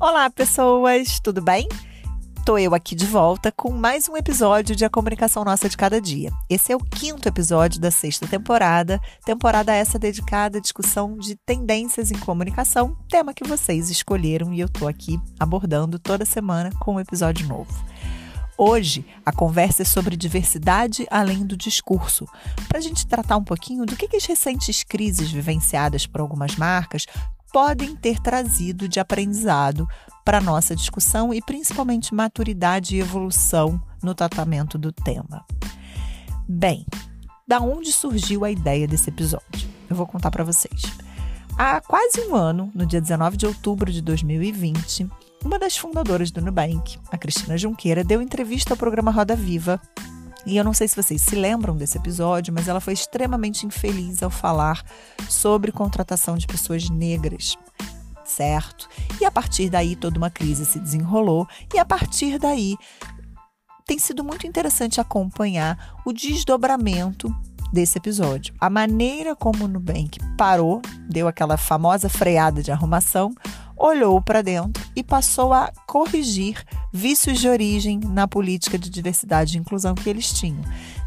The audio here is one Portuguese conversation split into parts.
Olá, pessoas, tudo bem? Tô eu aqui de volta com mais um episódio de A Comunicação Nossa de Cada Dia. Esse é o quinto episódio da sexta temporada, temporada essa dedicada à discussão de tendências em comunicação, tema que vocês escolheram e eu tô aqui abordando toda semana com um episódio novo. Hoje, a conversa é sobre diversidade além do discurso, para a gente tratar um pouquinho do que, que as recentes crises vivenciadas por algumas marcas podem ter trazido de aprendizado para nossa discussão e principalmente maturidade e evolução no tratamento do tema. Bem, da onde surgiu a ideia desse episódio? Eu vou contar para vocês. Há quase um ano, no dia 19 de outubro de 2020, uma das fundadoras do Nubank, a Cristina Junqueira, deu entrevista ao programa Roda Viva. E eu não sei se vocês se lembram desse episódio, mas ela foi extremamente infeliz ao falar sobre contratação de pessoas negras, certo? E a partir daí toda uma crise se desenrolou, e a partir daí tem sido muito interessante acompanhar o desdobramento desse episódio. A maneira como o Nubank parou, deu aquela famosa freada de arrumação, olhou para dentro e passou a corrigir vícios de origem na política de diversidade e inclusão que eles tinham.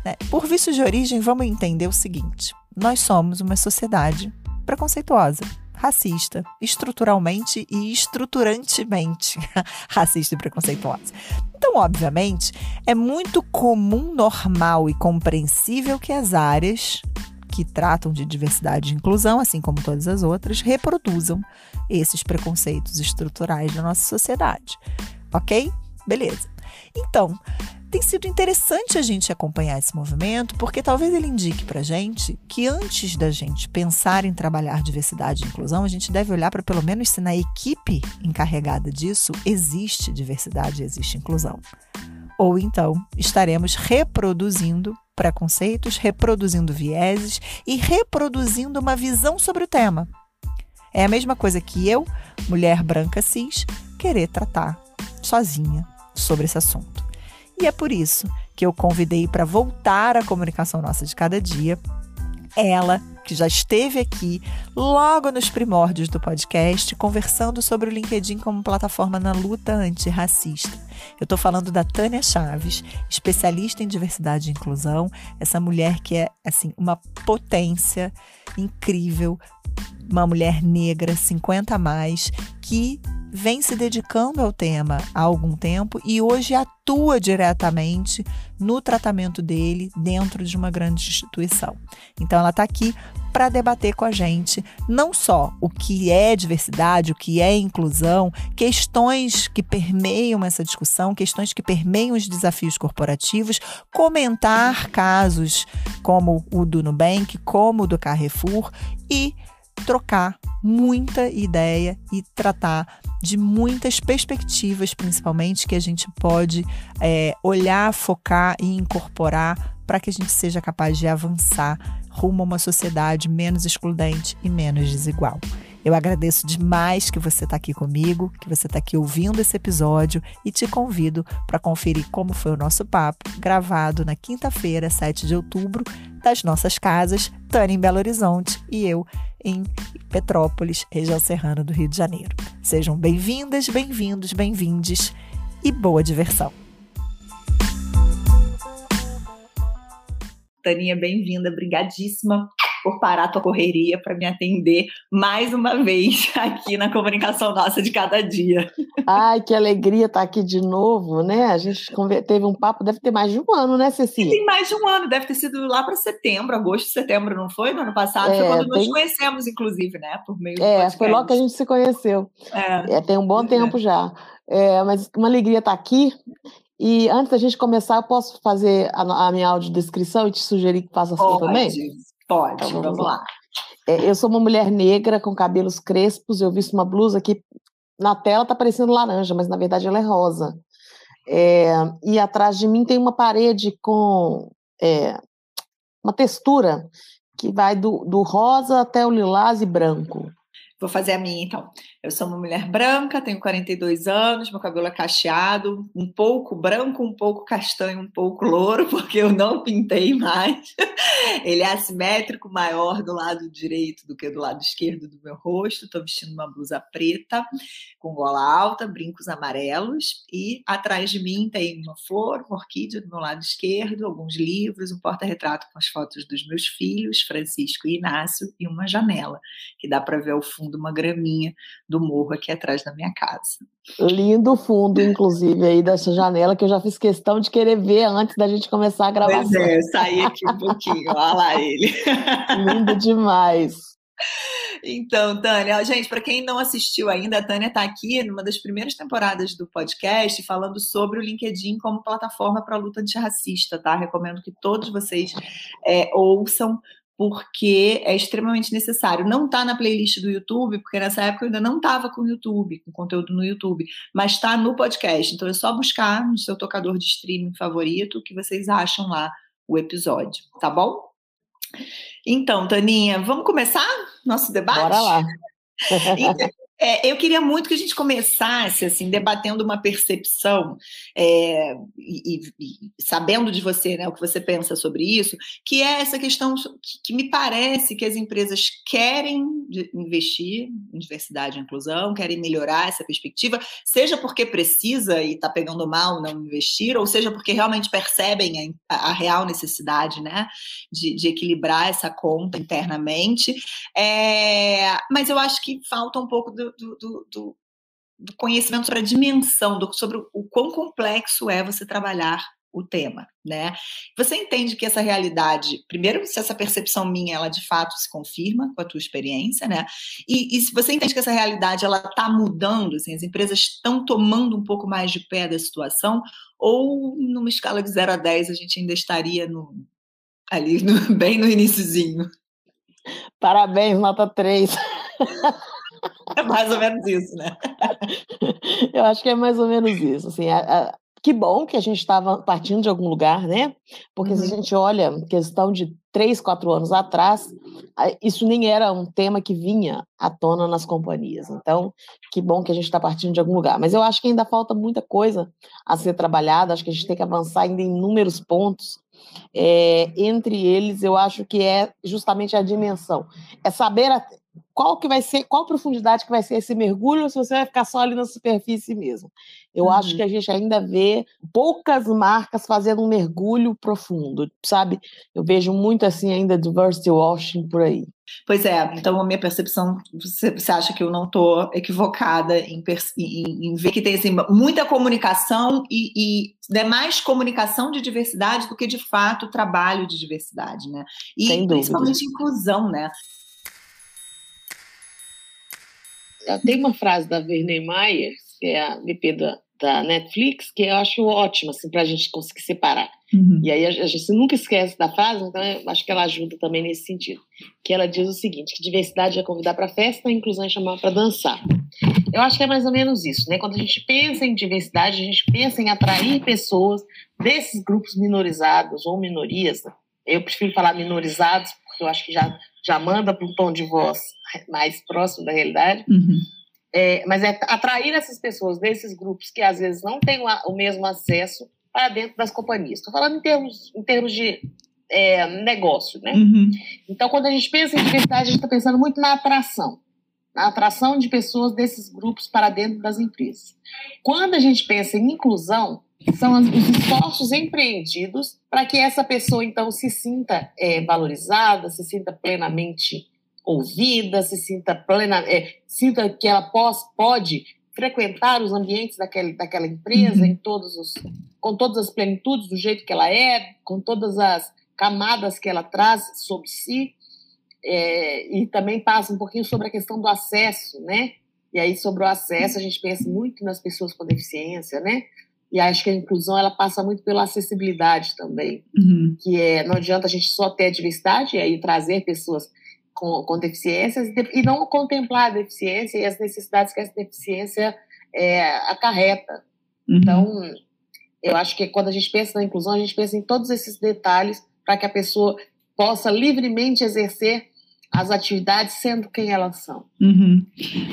Né? Por vícios de origem, vamos entender o seguinte: nós somos uma sociedade preconceituosa, racista, estruturalmente e estruturantemente racista e preconceituosa. Então, obviamente, é muito comum, normal e compreensível que as áreas que tratam de diversidade e inclusão, assim como todas as outras, reproduzam esses preconceitos estruturais da nossa sociedade. Ok? Beleza. Então, tem sido interessante a gente acompanhar esse movimento, porque talvez ele indique para gente que antes da gente pensar em trabalhar diversidade e inclusão, a gente deve olhar para pelo menos se na equipe encarregada disso existe diversidade e existe inclusão. Ou então estaremos reproduzindo preconceitos, reproduzindo vieses e reproduzindo uma visão sobre o tema. É a mesma coisa que eu, mulher branca cis, querer tratar sozinha sobre esse assunto. E é por isso que eu convidei para voltar à comunicação nossa de cada dia ela, que já esteve aqui logo nos primórdios do podcast, conversando sobre o LinkedIn como plataforma na luta antirracista. Eu estou falando da Tânia Chaves, especialista em diversidade e inclusão, essa mulher que é assim uma potência incrível, uma mulher negra, 50 a mais, que vem se dedicando ao tema há algum tempo e hoje atua diretamente no tratamento dele dentro de uma grande instituição. Então, ela está aqui para debater com a gente não só o que é diversidade, o que é inclusão, questões que permeiam essa discussão, questões que permeiam os desafios corporativos, comentar casos como o do Nubank, como o do Carrefour e trocar muita ideia e tratar de muitas perspectivas, principalmente, que a gente pode é, olhar, focar e incorporar para que a gente seja capaz de avançar rumo a uma sociedade menos excludente e menos desigual. Eu agradeço demais que você está aqui comigo, que você está aqui ouvindo esse episódio e te convido para conferir como foi o nosso papo, gravado na quinta-feira, 7 de outubro, das nossas casas, Tânia em Belo Horizonte e eu em Petrópolis, região serrana do Rio de Janeiro. Sejam bem-vindas, bem-vindos, bem-vindes e boa diversão! Taninha, bem-vinda, brigadíssima por parar a tua correria para me atender mais uma vez aqui na comunicação nossa de cada dia. Ai, que alegria estar aqui de novo, né? A gente teve um papo, deve ter mais de um ano, né, Cecília? Tem mais de um ano, deve ter sido lá para setembro, agosto, setembro, não foi? No ano passado, é, foi quando tem... nos conhecemos, inclusive, né? Por meio É, foi logo que a gente se conheceu. É, é tem um bom tempo já. É, mas uma alegria estar aqui. E antes da gente começar, eu posso fazer a, a minha audiodescrição e te sugerir que faça assim também? Pode, então, vamos lá. É, eu sou uma mulher negra com cabelos crespos, eu visto uma blusa que na tela tá parecendo laranja, mas na verdade ela é rosa. É, e atrás de mim tem uma parede com é, uma textura que vai do, do rosa até o lilás e branco. Vou fazer a minha então. Eu sou uma mulher branca, tenho 42 anos, meu cabelo é cacheado, um pouco branco, um pouco castanho, um pouco louro, porque eu não pintei mais. Ele é assimétrico, maior do lado direito do que do lado esquerdo do meu rosto. Estou vestindo uma blusa preta, com gola alta, brincos amarelos, e atrás de mim tem uma flor, uma orquídea do meu lado esquerdo, alguns livros, um porta-retrato com as fotos dos meus filhos, Francisco e Inácio, e uma janela, que dá para ver ao fundo uma graminha do morro aqui atrás da minha casa. Lindo fundo, inclusive, aí dessa janela, que eu já fiz questão de querer ver antes da gente começar a gravação. Pois é, saí aqui um pouquinho, olha lá ele. Lindo demais. Então, Tânia, gente, para quem não assistiu ainda, a Tânia está aqui numa das primeiras temporadas do podcast falando sobre o LinkedIn como plataforma para a luta antirracista, tá? Recomendo que todos vocês é, ouçam, porque é extremamente necessário. Não está na playlist do YouTube, porque nessa época eu ainda não estava com o YouTube, com conteúdo no YouTube, mas está no podcast. Então é só buscar no seu tocador de streaming favorito que vocês acham lá o episódio, tá bom? Então, Taninha, vamos começar nosso debate? Bora lá. Então, é, eu queria muito que a gente começasse assim debatendo uma percepção é, e, e, sabendo de você, né, o que você pensa sobre isso, que é essa questão que, que me parece que as empresas querem investir em diversidade e inclusão, querem melhorar essa perspectiva, seja porque precisa e está pegando mal não investir, ou seja porque realmente percebem a, a real necessidade, né, de, de, equilibrar essa conta internamente. É, mas eu acho que falta um pouco do, do, do, do, do conhecimento sobre a dimensão, sobre o, o quão complexo é você trabalhar o tema, né? Você entende que essa realidade, primeiro, se essa percepção minha, ela de fato se confirma com a tua experiência, né? E, e se você entende que essa realidade, ela está mudando, assim, as empresas estão tomando um pouco mais de pé da situação, ou numa escala de 0 a 10 a gente ainda estaria no, ali, no, bem no iníciozinho? Parabéns, nota 3. É mais ou menos isso, né? Eu acho que é mais ou menos isso. Assim, a, a, que bom que a gente estava partindo de algum lugar, né? Porque uhum. se a uhum. gente olha questão de três, quatro anos atrás, isso nem era um tema que vinha à tona nas companhias. Então, que bom que a gente está partindo de algum lugar. Mas eu acho que ainda falta muita coisa a ser trabalhada, acho que a gente tem que avançar ainda em inúmeros pontos. É, entre eles, eu acho que é justamente a dimensão. É saber qual que vai ser, qual profundidade que vai ser esse mergulho, se você vai ficar só ali na superfície mesmo. Eu uhum. acho que a gente ainda vê poucas marcas fazendo um mergulho profundo, sabe? Eu vejo muito assim ainda diversity washing por aí. Pois é, então a minha percepção, você, você acha que eu não estou equivocada em, em, em, ver que tem assim, muita comunicação e, e é mais comunicação de diversidade do que de fato trabalho de diversidade, né? E principalmente inclusão, né? Tem uma frase da Verney Meyer, que é a VP da, da Netflix, que eu acho ótima, assim, para a gente conseguir separar. Uhum. E aí a, gente nunca esquece da frase, então eu acho que ela ajuda também nesse sentido. Que ela diz o seguinte: que diversidade é convidar para festa, a inclusão é chamar para dançar. Eu acho que é mais ou menos isso, né? Quando a gente pensa em diversidade, a gente pensa em atrair pessoas desses grupos minorizados ou minorias. Né? Eu prefiro falar minorizados, porque eu acho que já, já manda para um tom de voz mais próximo da realidade. Uhum. É, mas é atrair essas pessoas desses grupos que às vezes não têm o mesmo acesso para dentro das companhias. Estou falando em termos, em termos de é, negócio, né? Uhum. Então, quando a gente pensa em diversidade, a gente está pensando muito na atração, na atração de pessoas desses grupos para dentro das empresas. Quando a gente pensa em inclusão, são os esforços empreendidos para que essa pessoa, então, se sinta é, valorizada, se sinta plenamente ouvida, se sinta plena, é, sinta que ela pós, pode frequentar os ambientes daquele, daquela empresa uhum. em todos os, com todas as plenitudes do jeito que ela é, com todas as camadas que ela traz sobre si, é, e também passa um pouquinho sobre a questão do acesso, né? E aí sobre o acesso a gente pensa muito nas pessoas com deficiência, né? E acho que a inclusão ela passa muito pela acessibilidade também, uhum. que é não adianta a gente só ter a diversidade e aí trazer pessoas com, com deficiências e não contemplar a deficiência e as necessidades que essa deficiência é, acarreta. Uhum. Então, eu acho que quando a gente pensa na inclusão, a gente pensa em todos esses detalhes para que a pessoa possa livremente exercer as atividades sendo quem elas são. Uhum.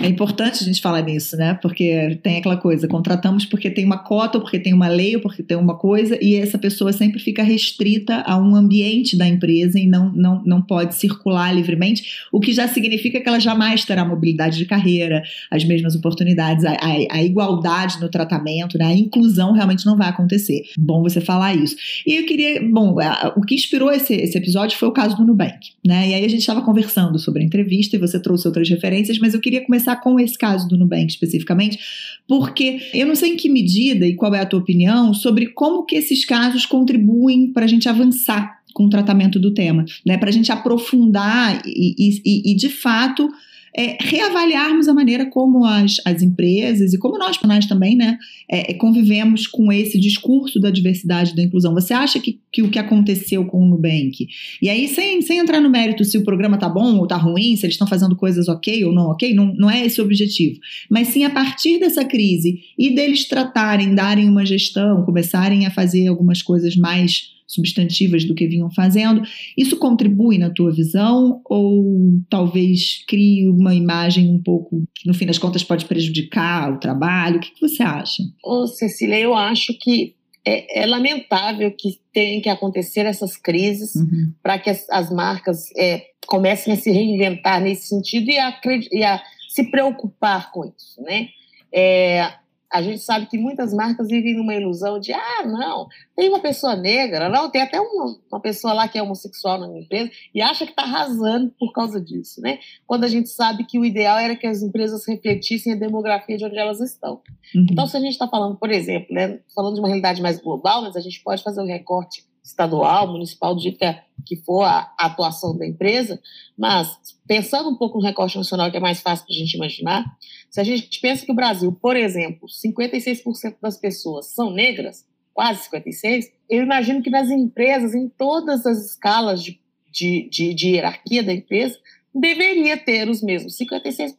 É importante a gente falar nisso, né? Porque tem aquela coisa, contratamos porque tem uma cota, ou porque tem uma lei, ou porque tem uma coisa, e essa pessoa sempre fica restrita a um ambiente da empresa e não, não, não pode circular livremente, o que já significa que ela jamais terá mobilidade de carreira, as mesmas oportunidades, a, a, a igualdade no tratamento, né? a inclusão realmente não vai acontecer. Bom você falar isso. E eu queria, bom, o que inspirou esse, esse episódio foi o caso do Nubank, né? E aí a gente estava conversando conversando sobre a entrevista e você trouxe outras referências, mas eu queria começar com esse caso do Nubank especificamente, porque eu não sei em que medida e qual é a tua opinião sobre como que esses casos contribuem para a gente avançar com o tratamento do tema, né? Para a gente aprofundar e, e, e de fato é, reavaliarmos a maneira como as, as empresas e como nós, nós também, né, é, é, convivemos com esse discurso da diversidade e da inclusão. Você acha que, que o que aconteceu com o Nubank, e aí sem, sem entrar no mérito se o programa tá bom ou tá ruim, se eles estão fazendo coisas ok ou não ok, não, não é esse o objetivo, mas sim a partir dessa crise e deles tratarem, darem uma gestão, começarem a fazer algumas coisas mais substantivas do que vinham fazendo. Isso contribui na tua visão ou talvez crie uma imagem um pouco que no fim das contas pode prejudicar o trabalho? O que, que você acha? Ô, Cecília, eu acho que é, é, lamentável que tenham que acontecer essas crises uhum. para que as, as marcas é, comecem a se reinventar nesse sentido e a, e a se preocupar com isso, né? É, a gente sabe que muitas marcas vivem numa ilusão de, ah, não, tem uma pessoa negra, não, tem até uma, uma pessoa lá que é homossexual na minha empresa e acha que está arrasando por causa disso, né? Quando a gente sabe que o ideal era que as empresas refletissem a demografia de onde elas estão. Uhum. Então, se a gente está falando, por exemplo, né, falando de uma realidade mais global, mas a gente pode fazer um recorte estadual, municipal, do jeito que, é, que for a, atuação da empresa, mas pensando um pouco no recorte nacional, que é mais fácil para a gente imaginar, se a gente pensa que o Brasil, por exemplo, 56% das pessoas são negras, quase 56%, eu imagino que nas empresas, em todas as escalas de, de, de, de hierarquia da empresa, deveria ter os mesmos 56%.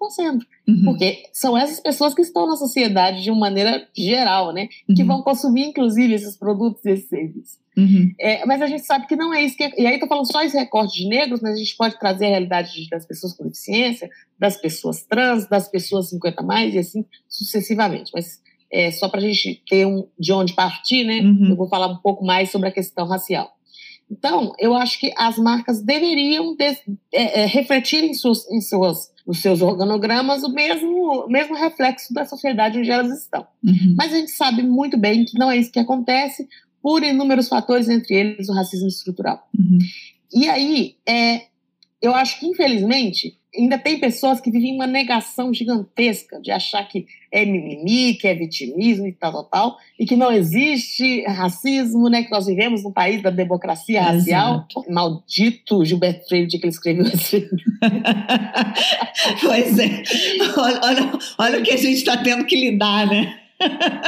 Uhum. Porque são essas pessoas que estão na sociedade de uma maneira geral, né? Uhum. Que vão consumir, inclusive, esses produtos e esses serviços. Uhum. É, mas a gente sabe que não é isso que. É, e aí estou falando só esse recorte de negros, mas a gente pode trazer a realidade das pessoas com deficiência, das pessoas trans, das pessoas 50 mais e assim sucessivamente. Mas é, só para a gente ter um, de onde partir, né? Uhum. Eu vou falar um pouco mais sobre a questão racial. Então, eu acho que as marcas deveriam de, é, é, refletir em, suas, em suas, nos seus organogramas o mesmo, o mesmo reflexo da sociedade onde elas estão. Uhum. Mas a gente sabe muito bem que não é isso que acontece por inúmeros fatores, entre eles o racismo estrutural. Uhum. E aí, é, eu acho que, infelizmente, ainda tem pessoas que vivem uma negação gigantesca de achar que é mimimi, que é vitimismo e tal, tal, tal, e que não existe racismo, né? Que nós vivemos num país da democracia racial. Exato. Maldito Gilberto Freire, de que ele escreveu esse Pois é. Olha, olha, olha o que a gente está tendo que lidar, né?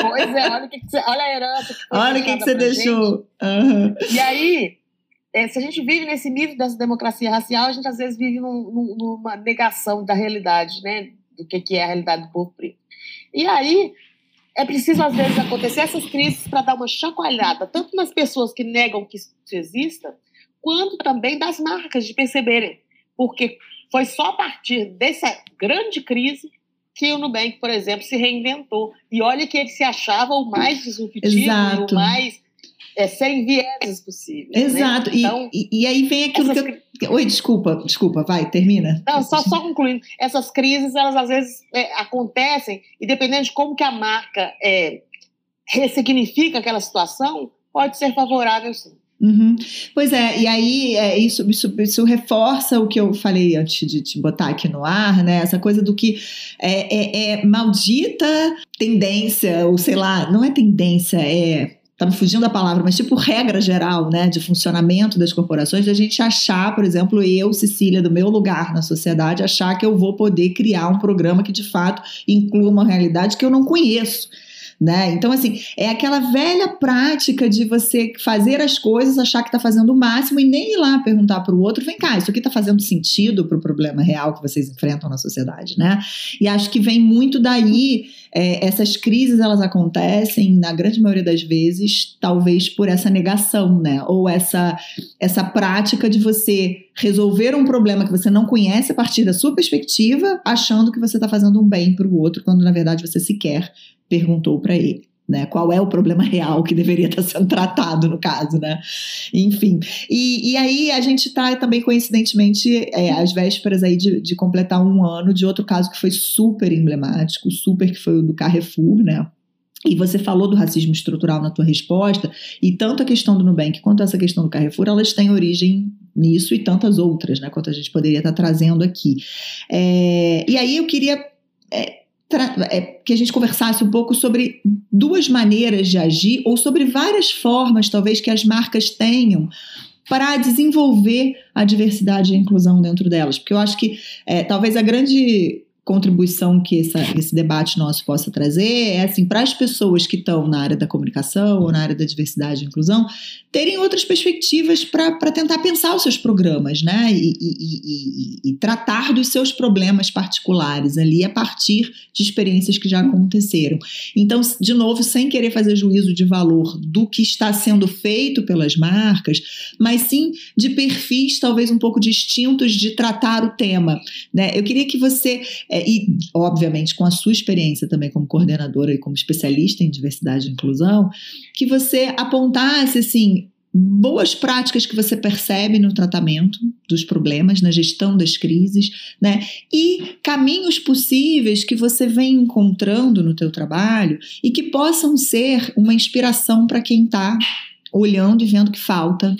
Pois é, olha, o que, que você, olha a herança. Que olha o que, que você deixou. Uhum. E aí, é, se a gente vive nesse mito dessa democracia racial, a gente às vezes vive num, numa negação da realidade, né? Do que, que é a realidade do povo preto. E aí, é preciso às vezes acontecer essas crises para dar uma chacoalhada, tanto nas pessoas que negam que isso exista, quanto também das marcas de perceberem. Porque foi só a partir dessa grande crise que o Nubank, por exemplo, se reinventou. E olha que ele se achava o mais disruptivo, Exato. o mais é, sem vieses possíveis. Né? Exato. Né? Então, e, e, aí vem aquilo essas... que eu... Oi, desculpa, desculpa, vai, termina. Não, só, só concluindo. Essas crises, elas às vezes é, acontecem e dependendo de como que a marca é, ressignifica aquela situação, pode ser favorável sim. Uhum. Pois é, e aí é, isso, isso, isso, reforça o que eu falei antes de te botar aqui no ar, né? Essa coisa do que é, é, é maldita tendência, ou sei lá, não é tendência, é tá me fugindo a palavra, mas tipo regra geral, né, de funcionamento das corporações, a gente achar, por exemplo, eu, Cecília, do meu lugar na sociedade, achar que eu vou poder criar um programa que de fato inclua uma realidade que eu não conheço. Né? Então, assim, é aquela velha prática de você fazer as coisas, achar que está fazendo o máximo e nem ir lá perguntar para o outro: vem cá, isso aqui está fazendo sentido para o problema real que vocês enfrentam na sociedade, né? E acho que vem muito daí. É, essas crises elas acontecem na grande maioria das vezes, talvez por essa negação, né? Ou essa essa prática de você resolver um problema que você não conhece a partir da sua perspectiva, achando que você está fazendo um bem para o outro, quando na verdade você sequer perguntou para ele. Né, qual é o problema real que deveria estar sendo tratado no caso, né? Enfim. E, e aí a gente está também, coincidentemente, é, às vésperas aí de, de, completar um ano de outro caso que foi super emblemático, super que foi o do Carrefour, né? E você falou do racismo estrutural na tua resposta, e tanto a questão do Nubank quanto essa questão do Carrefour, elas têm origem nisso e tantas outras, né? Quanto a gente poderia estar trazendo aqui. É, e aí eu queria é, que a gente conversasse um pouco sobre duas maneiras de agir, ou sobre várias formas, talvez, que as marcas tenham para desenvolver a diversidade e a inclusão dentro delas. Porque eu acho que é, talvez a grande contribuição que essa, esse debate nosso possa trazer é assim para as pessoas que estão na área da comunicação ou na área da diversidade e inclusão terem outras perspectivas para tentar pensar os seus programas, né? E, e, e, e, tratar dos seus problemas particulares ali a partir de experiências que já aconteceram. Então, de novo, sem querer fazer juízo de valor do que está sendo feito pelas marcas, mas sim de perfis talvez um pouco distintos de tratar o tema. Né? Eu queria que você é, e, obviamente, com a sua experiência também como coordenadora e como especialista em diversidade e inclusão, que você apontasse, assim, boas práticas que você percebe no tratamento dos problemas, na gestão das crises, né? E caminhos possíveis que você vem encontrando no teu trabalho e que possam ser uma inspiração para quem está olhando e vendo que falta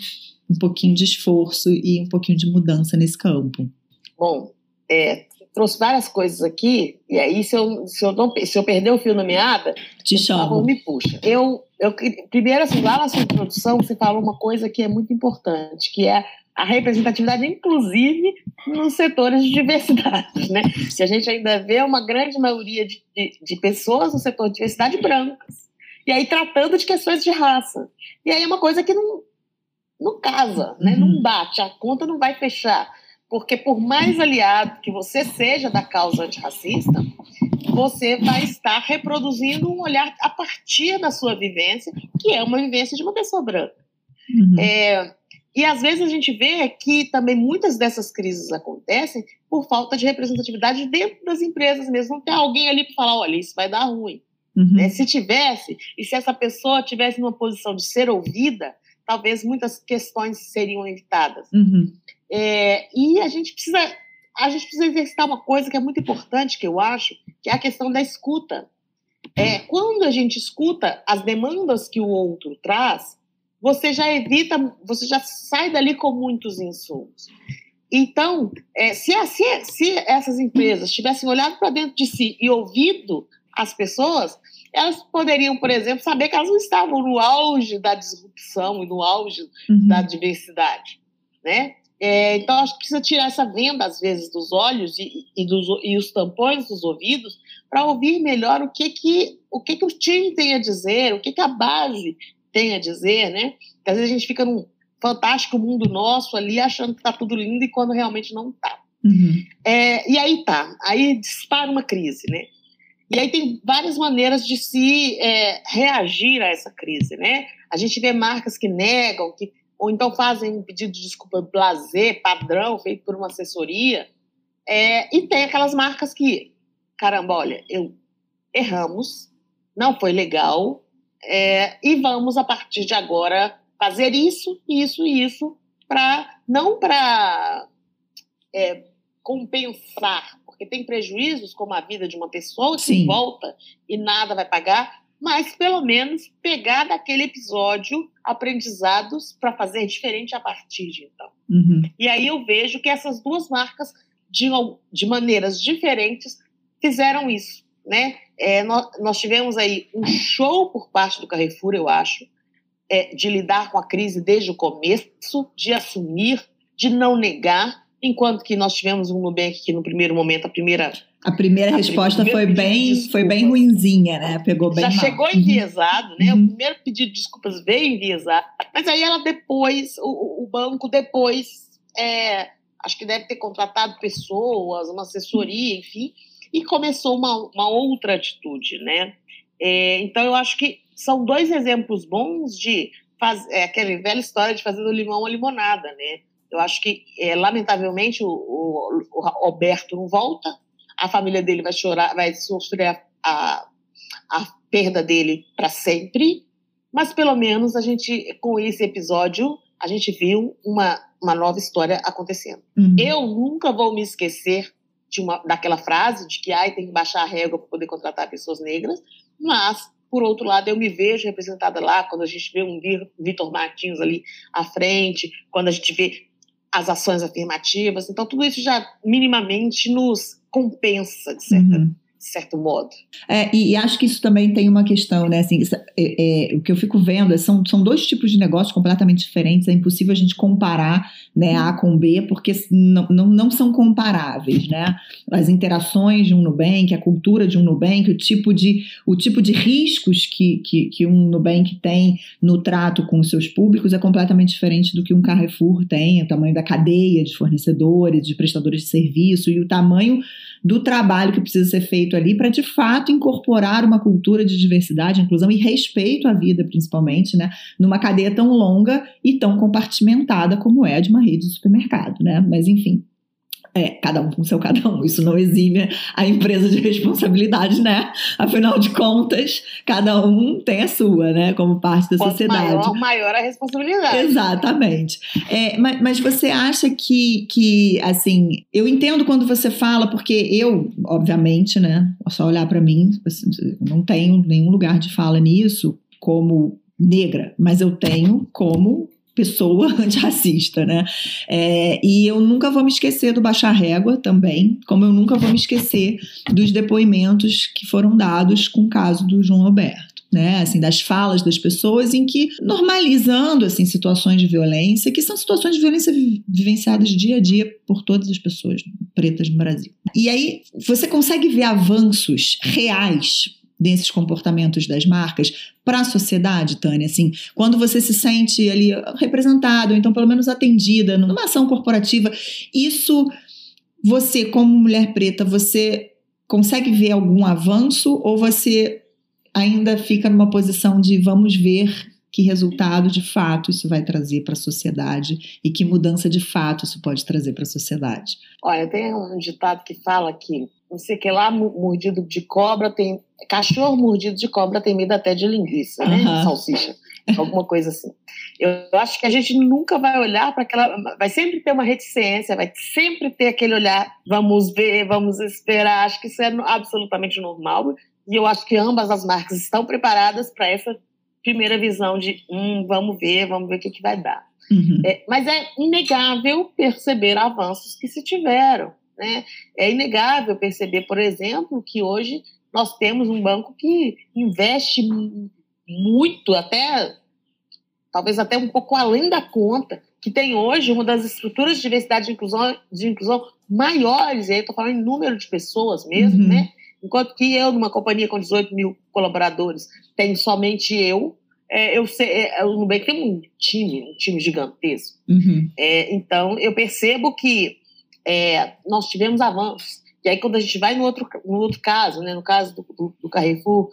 um pouquinho de esforço e um pouquinho de mudança nesse campo. Bom, é, trouxe várias coisas aqui, e aí se eu, se eu, não, se eu perder o fio na meada, te chamo. me puxa. Eu, eu, primeiro, assim, lá na sua introdução, você falou uma coisa que é muito importante, que é a representatividade, inclusive nos setores de diversidade, né? Que a gente ainda vê uma grande maioria de, de, de pessoas no setor de diversidade brancas. E aí tratando de questões de raça. E aí é uma coisa que não, não casa, né? Uhum. Não bate, a conta não vai fechar. Porque por mais aliado que você seja da causa antirracista, você vai estar reproduzindo um olhar a partir da sua vivência, que é uma vivência de uma pessoa branca. Uhum. É, e às vezes a gente vê que também muitas dessas crises acontecem por falta de representatividade dentro das empresas mesmo. Não tem alguém ali para falar, olha, isso vai dar ruim. Uhum. É, se tivesse, e se essa pessoa tivesse numa posição de ser ouvida, talvez muitas questões seriam evitadas. Uhum. É, e a gente precisa a gente precisa exercitar uma coisa que é muito importante, que eu acho, que é a questão da escuta. É, quando a gente escuta as demandas que o outro traz, você já evita, você já sai dali com muitos insumos. Então, é, se, se, se essas empresas tivessem olhado para dentro de si e ouvido as pessoas, elas poderiam, por exemplo, saber que elas não estavam no auge da disrupção e no auge uhum. da diversidade, né? É, então, acho que precisa tirar essa venda, às vezes, dos olhos e, e, dos, e os tampões dos ouvidos para ouvir melhor o que, que, o que, que o time tem a dizer, o que, que a base tem a dizer, né? Porque às vezes a gente fica num fantástico mundo nosso ali, achando que está tudo lindo e quando realmente não está. Uhum. É, e aí tá, aí dispara uma crise, né? E aí tem várias maneiras de se é, reagir a essa crise, né? A gente vê marcas que negam, que ou então fazem um pedido de desculpa blazer, padrão, feito por uma assessoria. É, e tem aquelas marcas que, caramba, olha, eu erramos, não foi legal, é, e vamos a partir de agora fazer isso, isso e isso, para não para é, compensar, porque tem prejuízos como a vida de uma pessoa que Sim. volta e nada vai pagar, mas pelo menos pegar daquele episódio aprendizados para fazer diferente a partir de então. Uhum. E aí eu vejo que essas duas marcas, de, de maneiras diferentes, fizeram isso. Né? É, nós, nós, tivemos aí um show por parte do Carrefour, eu acho, é, de lidar com a crise desde o começo, de assumir, de não negar, enquanto que nós tivemos um Nubank que no primeiro momento, a primeira... A primeira a resposta foi bem, de foi bem ruinzinha, né? Pegou bem Já mal. chegou Uhum. enviesado, né? Uhum. O primeiro pedido de desculpas veio enviesado, mas aí ela depois, o, o banco depois, é, acho que deve ter contratado pessoas, uma assessoria, enfim, e começou uma, uma outra atitude, né? É, então eu acho que são dois exemplos bons de faz, é, aquela velha história de fazer do limão a limonada, né? Eu acho que, é, lamentavelmente, o, o, o Roberto não volta, a família dele vai chorar, vai sofrer a, a, a perda dele para sempre, mas pelo menos a gente, com esse episódio, a gente viu uma, uma nova história acontecendo. Uhum. Eu nunca vou me esquecer de uma, daquela frase de que ai, tem que baixar a régua para poder contratar pessoas negras, mas, por outro lado, eu me vejo representada lá quando a gente vê um Vitor Martins ali à frente, quando a gente vê as ações afirmativas. Então, tudo isso já minimamente nos compensa, de certa, Uhum. De certo modo. É, e, e acho que isso também tem uma questão, né? Assim, isso- é- é, o que eu fico vendo é, são, são dois tipos de negócios completamente diferentes. É impossível a gente comparar né, A com B, porque não, não, não são comparáveis, né? As interações de um Nubank, a cultura de um Nubank, o tipo de, o tipo de riscos que, que, que um Nubank tem no trato com os seus públicos é completamente diferente do que um Carrefour tem, o tamanho da cadeia de fornecedores, de prestadores de serviço e o tamanho do trabalho que precisa ser feito ali para de fato incorporar uma cultura de diversidade, inclusão e respeito à vida, principalmente, né, numa cadeia tão longa e tão compartimentada como é a de uma rede de supermercado, né? Mas enfim, é, cada um com seu cada um. Isso não exime a empresa de responsabilidade, né? Afinal de contas, cada um tem a sua, né? Como parte da Quanto sociedade. maior, maior a responsabilidade. Exatamente. É, mas, mas você acha que, que, assim, eu entendo quando você fala, porque eu, obviamente, né, só olhar para mim, assim, não tenho nenhum lugar de fala nisso como negra, mas eu tenho como pessoa antirracista, né? É, e eu nunca vou me esquecer do Baixar Régua também, como eu nunca vou me esquecer dos depoimentos que foram dados com o caso do João Roberto né, assim, das falas das pessoas em que normalizando assim situações de violência, que são situações de violência vi vivenciadas dia a dia por todas as pessoas pretas no Brasil. E aí você consegue ver avanços reais desses comportamentos das marcas para a sociedade, Tânia, assim, quando você se sente ali representado, ou então pelo menos atendida numa ação corporativa, isso você como mulher preta, você consegue ver algum avanço ou você ainda fica numa posição de vamos ver que resultado de fato isso vai trazer para a sociedade e que mudança de fato isso pode trazer para a sociedade. Olha, tem um ditado que fala que não sei que lá mordido de cobra tem cachorro mordido de cobra tem medo até de linguiça, né? Uhum. Salsicha, alguma coisa assim. Eu acho que a gente nunca vai olhar para aquela, vai sempre ter uma reticência, vai sempre ter aquele olhar, vamos ver, vamos esperar. Acho que isso é absolutamente normal. E eu acho que ambas as marcas estão preparadas para essa primeira visão de hum, vamos ver, vamos ver o que, que vai dar. Uhum. É, mas é inegável perceber avanços que se tiveram. Né? É inegável perceber, por exemplo, que hoje nós temos um banco que investe muito, até talvez até um pouco além da conta, que tem hoje uma das estruturas de diversidade e inclusão, de inclusão maiores, e aí estou falando em número de pessoas mesmo, Uhum. né? Enquanto que eu, numa companhia com 18 mil colaboradores, tenho somente eu, é, eu sei, é, o Nubank tem um time, um time gigantesco. Uhum. É, então, eu percebo que é, nós tivemos avanços. E aí, quando a gente vai no outro, no outro caso, né, no caso do, do, do Carrefour,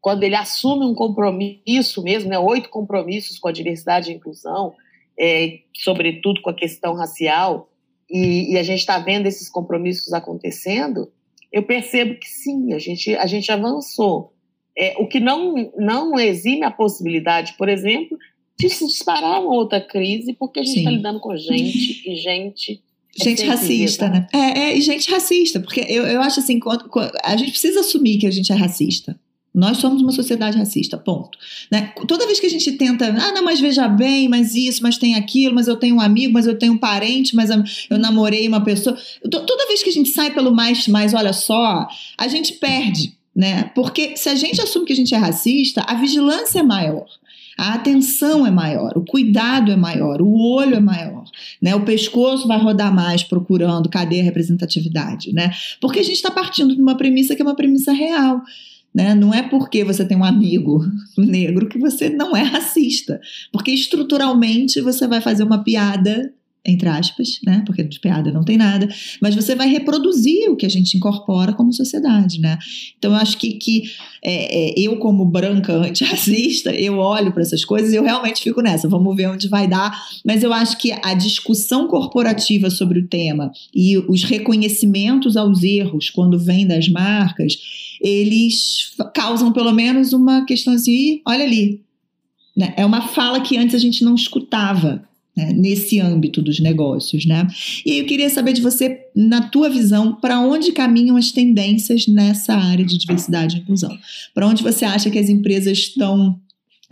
quando ele assume um compromisso mesmo, né, oito compromissos com a diversidade e a inclusão, é, sobretudo com a questão racial, e, e a gente está vendo esses compromissos acontecendo, eu percebo que sim, a gente, a gente avançou. É, o que não, não exime a possibilidade, por exemplo, de se disparar uma outra crise, porque a gente está lidando com gente e gente. Gente é racista, né? É, é, e gente racista, porque eu, eu acho assim, quando, quando, a gente precisa assumir que a gente é racista. Nós somos uma sociedade racista, ponto. Né? Toda vez que a gente tenta, ah, não, mas veja bem, mas isso, mas tem aquilo, mas eu tenho um amigo, mas eu tenho um parente, mas eu namorei uma pessoa. Toda vez que a gente sai pelo mais, mais olha só, a gente perde, né? Porque se a gente assume que a gente é racista, a vigilância é maior. A atenção é maior, o cuidado é maior, o olho é maior, né? O pescoço vai rodar mais procurando cadê a representatividade, né? Porque a gente está partindo de uma premissa que é uma premissa real. Né? Não é porque você tem um amigo negro que você não é racista. Porque estruturalmente você vai fazer uma piada entre aspas, né? Porque de piada não tem nada, mas você vai reproduzir o que a gente incorpora como sociedade, né? Então eu acho que, que é, é, eu, como branca antirracista, eu olho para essas coisas e eu realmente fico nessa, vamos ver onde vai dar. Mas eu acho que a discussão corporativa sobre o tema e os reconhecimentos aos erros quando vêm das marcas, eles causam pelo menos uma questão assim, olha ali. Né? É uma fala que antes a gente não escutava né, nesse âmbito dos negócios, né? E aí eu queria saber de você, na tua visão, para onde caminham as tendências nessa área de diversidade e inclusão? Para onde você acha que as empresas estão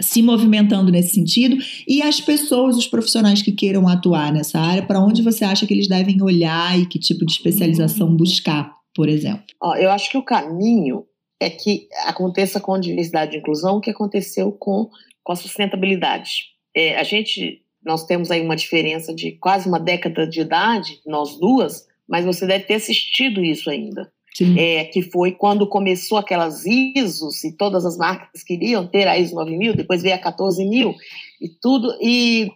se movimentando nesse sentido e as pessoas, os profissionais que queiram atuar nessa área, para onde você acha que eles devem olhar e que tipo de especialização buscar, por exemplo? Eu acho que o caminho é que aconteça com diversidade e inclusão o que aconteceu com, com a sustentabilidade. É, a gente nós temos aí uma diferença de quase uma década de idade, nós duas, mas você deve ter assistido isso ainda. É, que foi quando começou aquelas ISOs e todas as marcas queriam ter a ISO 9000, depois veio a 14000 e tudo, e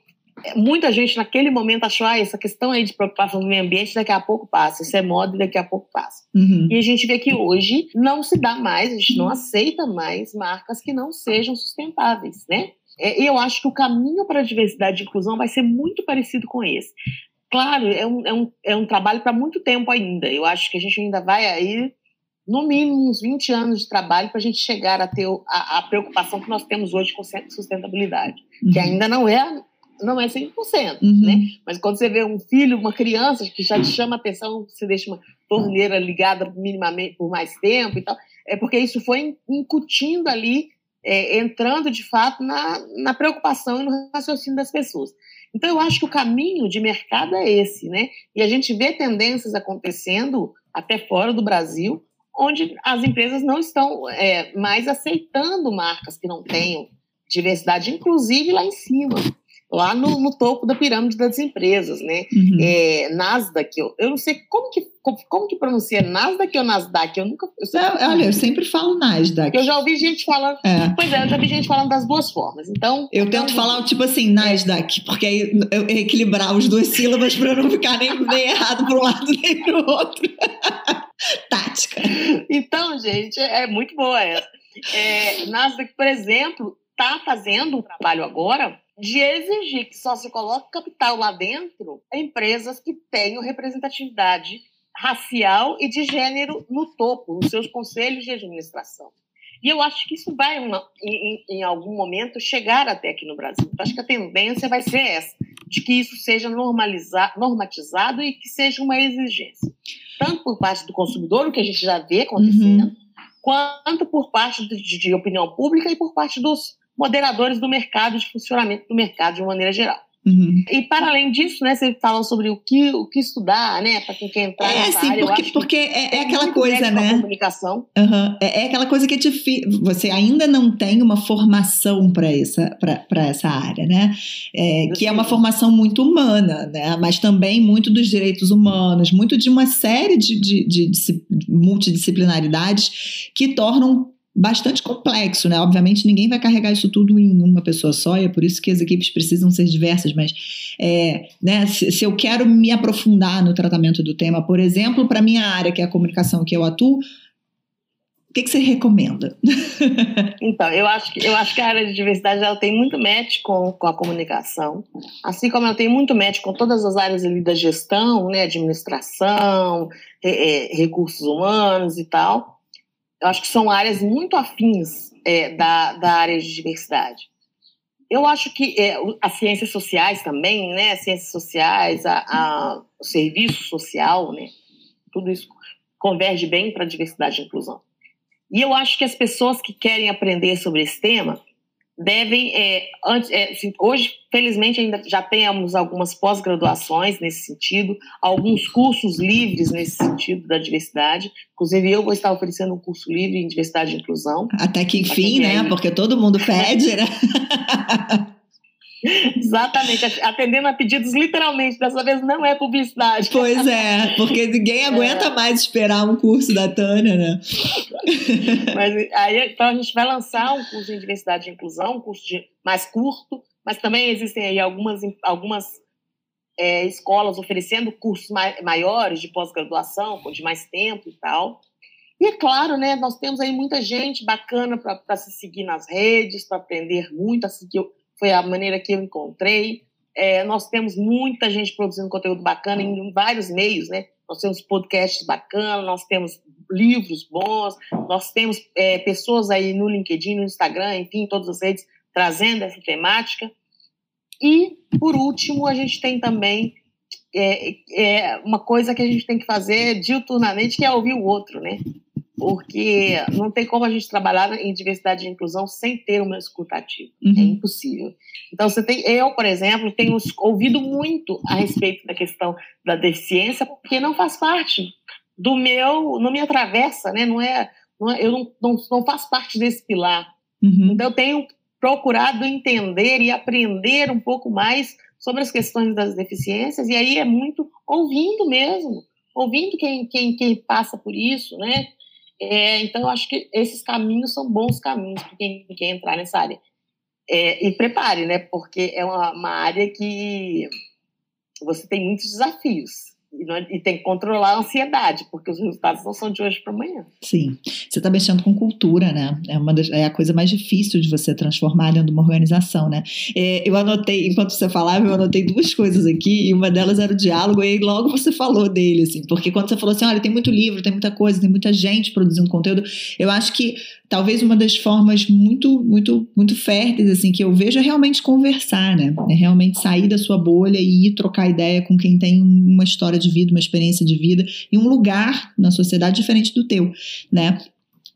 muita gente naquele momento achou, ah, essa questão aí de preocupação com o meio ambiente daqui a pouco passa, isso é moda e daqui a pouco passa. Uhum. E a gente vê que hoje não se dá mais, a gente não aceita mais marcas que não sejam sustentáveis, né? É, eu acho que o caminho para a diversidade e inclusão vai ser muito parecido com esse. Claro, é um, é um, é um trabalho para muito tempo ainda. Eu acho que a gente ainda vai aí, no mínimo, uns 20 anos de trabalho para a gente chegar a ter a, a, preocupação que nós temos hoje com sustentabilidade, uhum. que ainda não é não é 100%, uhum. né? Mas quando você vê um filho, uma criança que já te chama atenção, você deixa uma torneira ligada minimamente por mais tempo e tal, é porque isso foi incutindo ali é, entrando de fato na, na preocupação e no raciocínio das pessoas. Então, eu acho que o caminho de mercado é esse, né? E a gente vê tendências acontecendo até fora do Brasil, onde as empresas não estão é, mais aceitando marcas que não tenham diversidade, inclusive lá em cima lá no, no, topo da pirâmide das empresas, né? Uhum. É, Nasdaq, eu, eu não sei como que, como, como, que pronuncia Nasdaq ou Nasdaq, eu nunca... Eu não, olha, eu sempre falo Nasdaq. Eu já ouvi gente falando... É. Pois é, eu já vi gente falando das duas formas, então... Eu então, tento falar, tipo assim, Nasdaq, porque aí eu equilibrar as duas sílabas para não ficar nem, nem errado para um lado nem para o outro. Tática. Então, gente, é, é muito boa essa. É, Nasdaq, por exemplo, está fazendo um trabalho agora de exigir que só se coloque capital lá dentro empresas que tenham representatividade racial e de gênero no topo, nos seus conselhos de administração. E eu acho que isso vai, uma, em, em, algum momento, chegar até aqui no Brasil. Eu acho que a tendência vai ser essa, de que isso seja normatizado e que seja uma exigência. Tanto por parte do consumidor, o que a gente já vê acontecendo, uhum. quanto por parte de, de opinião pública e por parte dos moderadores do mercado, de funcionamento do mercado de uma maneira geral. Uhum. E para além disso, né, você falou sobre o que, o que estudar, né, para quem quer entrar é, nessa sim, área. Porque, porque é, é aquela coisa, né? Comunicação. Uhum. É, é, aquela coisa que te fi... você ainda não tem uma formação para essa, essa área, né? É, que é uma formação muito humana, né? Mas também muito dos direitos humanos, muito de uma série de, de, de, de multidisciplinaridades que tornam bastante complexo, né? Obviamente ninguém vai carregar isso tudo em uma pessoa só, e é por isso que as equipes precisam ser diversas, mas é, né, se, se, eu quero me aprofundar no tratamento do tema, por exemplo, para minha área, que é a comunicação que eu atuo, o que, que você recomenda? então, eu acho, que, eu acho que a área de diversidade ela tem muito match com, com a comunicação, assim como ela tem muito match com todas as áreas ali da gestão, né, administração, é, é, recursos humanos e tal eu acho que são áreas muito afins é, da, da área de diversidade. Eu acho que é, as ciências sociais também, né, as ciências sociais, a, a, o serviço social, né, tudo isso converge bem para a diversidade e inclusão. E eu acho que as pessoas que querem aprender sobre esse tema devem, é, antes, é, assim, hoje, felizmente, ainda já temos algumas pós-graduações nesse sentido, alguns cursos livres nesse sentido da diversidade. Inclusive, eu vou estar oferecendo um curso livre em diversidade e inclusão. Até que enfim, né? Porque todo mundo pede, né? Exatamente, atendendo a pedidos literalmente, dessa vez não é publicidade. Pois é, porque ninguém aguenta é. mais esperar um curso da Tânia, né? Mas aí, então a gente vai lançar um curso de diversidade e inclusão, um curso de, mais curto, mas também existem aí algumas, algumas é, escolas oferecendo cursos mai, maiores de pós-graduação, de mais tempo e tal. E é claro, né, nós temos aí muita gente bacana para se seguir nas redes, para aprender muito, a seguir foi a maneira que eu encontrei. É, nós temos muita gente produzindo conteúdo bacana em vários meios, né? Nós temos podcasts bacanas, nós temos livros bons, nós temos é, pessoas aí no LinkedIn, no Instagram, enfim, em todas as redes, trazendo essa temática. E, por último, a gente tem também é, é, uma coisa que a gente tem que fazer diuturnamente, que é ouvir o outro, né? Porque não tem como a gente trabalhar em diversidade e inclusão sem ter uma escuta ativa. É uhum. É impossível. Então, você tem, eu, por exemplo, tenho ouvido muito a respeito da questão da deficiência, porque não faz parte do meu, não me atravessa, né? Não é, não é eu não, não, não faço parte desse pilar. Uhum. Então, eu tenho procurado entender e aprender um pouco mais sobre as questões das deficiências, e aí é muito ouvindo mesmo, ouvindo quem, quem, quem passa por isso, né? É, então, eu acho que esses caminhos são bons caminhos para quem quer entrar nessa área. É, e prepare, né? Porque é uma, uma área que você tem muitos desafios. E, é, e, tem que controlar a ansiedade, porque os resultados não são de hoje para amanhã. Sim, você está mexendo com cultura, né? É, uma das, é a coisa mais difícil de você transformar dentro de uma organização, né? É, eu anotei, enquanto você falava, eu anotei duas coisas aqui, e uma delas era o diálogo, e logo você falou dele, assim, porque quando você falou assim, olha, tem muito livro, tem muita coisa, tem muita gente produzindo conteúdo, eu acho que talvez uma das formas muito, muito, muito férteis, assim, que eu vejo é realmente conversar, né? É realmente sair da sua bolha e ir trocar ideia com quem tem uma história de vida, uma experiência de vida e um lugar na sociedade diferente do teu, né?